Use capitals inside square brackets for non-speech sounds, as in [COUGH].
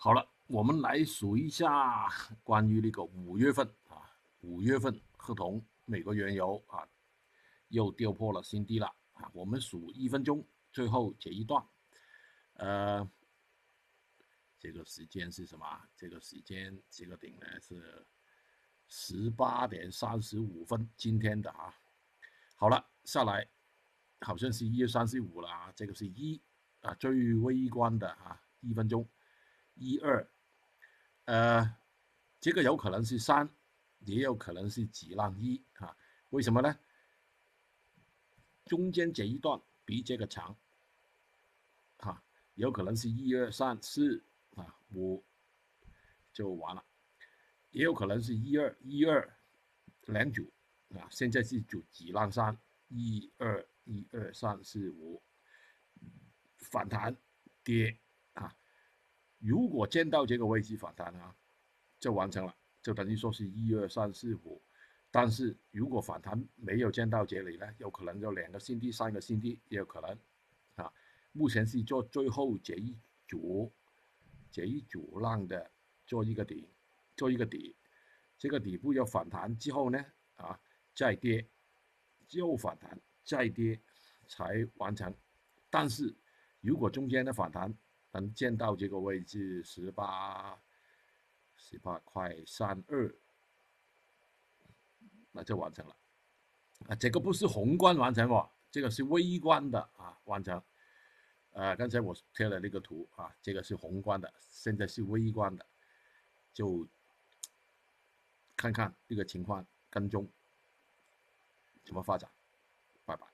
好了，我们来数一下 [LAUGHS] 关于那个五月份啊，五月份合同美国原油啊又跌破了新低了啊。我们数一分钟，最后这一段，呃，这个时间是什么？这个时间这个顶呢是十八点三十五分，今天的啊。好了，下来好像是一月三十五了啊，这个是一啊最微观的啊一分钟。一二，呃，这个有可能是三，也有可能是几浪一啊？为什么呢？中间这一段比这个长，哈，有可能是一二三四啊五就完了，也有可能是一二一二两组啊，现在是组几浪三，一二一二三四五反弹跌。如果见到这个位置反弹啊，就完成了，就等于说是一二三四五。但是如果反弹没有见到这里呢，有可能有两个新低、三个新低也有可能。啊，目前是做最后这一组，这一组浪的做一个底，做一个底。这个底部要反弹之后呢，啊，再跌，又反弹，再跌，才完成。但是如果中间的反弹，能见到这个位置十八十八块三二，那就完成了。啊，这个不是宏观完成哦，这个是微观的啊完成。呃，刚才我贴了那个图啊，这个是宏观的，现在是微观的，就看看这个情况跟踪怎么发展。拜拜。